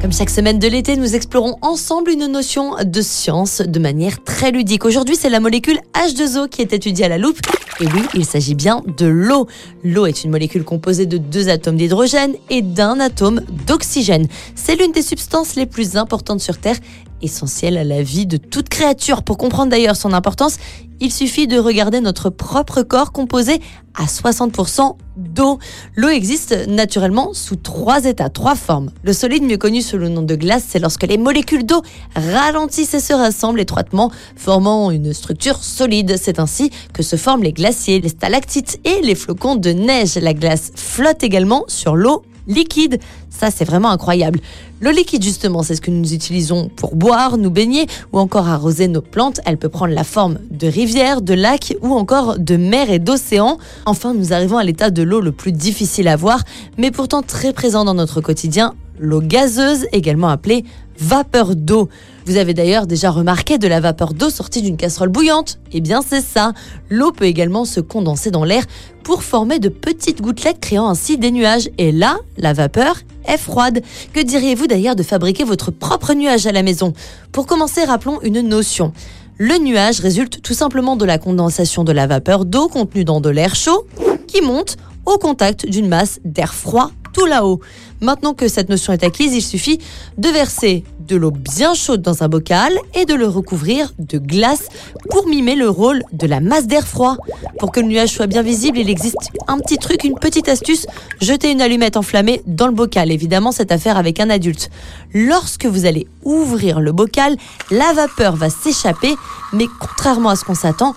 Comme chaque semaine de l'été, nous explorons ensemble une notion de science de manière très ludique. Aujourd'hui, c'est la molécule H2O qui est étudiée à la loupe. Et oui, il s'agit bien de l'eau. L'eau est une molécule composée de deux atomes d'hydrogène et d'un atome d'oxygène. C'est l'une des substances les plus importantes sur Terre essentielle à la vie de toute créature. Pour comprendre d'ailleurs son importance, il suffit de regarder notre propre corps composé à 60% d'eau. L'eau existe naturellement sous trois états, trois formes. Le solide, mieux connu sous le nom de glace, c'est lorsque les molécules d'eau ralentissent et se rassemblent étroitement, formant une structure solide. C'est ainsi que se forment les glaciers, les stalactites et les flocons de neige. La glace flotte également sur l'eau liquide. Ça, c'est vraiment incroyable. L'eau liquide, justement, c'est ce que nous utilisons pour boire, nous baigner ou encore arroser nos plantes. Elle peut prendre la forme de rivières, de lacs ou encore de mers et d'océans. Enfin, nous arrivons à l'état de l'eau le plus difficile à voir, mais pourtant très présent dans notre quotidien, l'eau gazeuse, également appelée vapeur d'eau. Vous avez d'ailleurs déjà remarqué de la vapeur d'eau sortie d'une casserole bouillante Eh bien c'est ça. L'eau peut également se condenser dans l'air pour former de petites gouttelettes créant ainsi des nuages. Et là, la vapeur est froide. Que diriez-vous d'ailleurs de fabriquer votre propre nuage à la maison? Pour commencer, rappelons une notion. Le nuage résulte tout simplement de la condensation de la vapeur d'eau contenue dans de l'air chaud qui monte au contact d'une masse d'air froid tout là-haut. Maintenant que cette notion est acquise, il suffit de verser de l'eau bien chaude dans un bocal et de le recouvrir de glace pour mimer le rôle de la masse d'air froid. Pour que le nuage soit bien visible, il existe un petit truc, une petite astuce. Jetez une allumette enflammée dans le bocal. Évidemment, cette affaire avec un adulte. Lorsque vous allez ouvrir le bocal, la vapeur va s'échapper, mais contrairement à ce qu'on s'attend,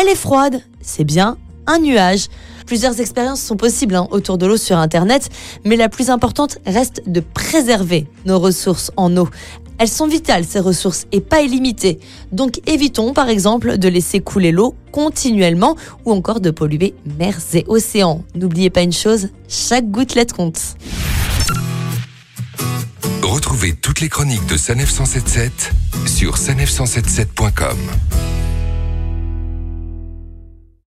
elle est froide. C'est bien un nuage. Plusieurs expériences sont possibles hein, autour de l'eau sur Internet, mais la plus importante reste de préserver nos ressources en eau. Elles sont vitales, ces ressources, et pas illimitées. Donc évitons par exemple de laisser couler l'eau continuellement ou encore de polluer mers et océans. N'oubliez pas une chose, chaque gouttelette compte. Retrouvez toutes les chroniques de Sanef 177 sur sanef177.com.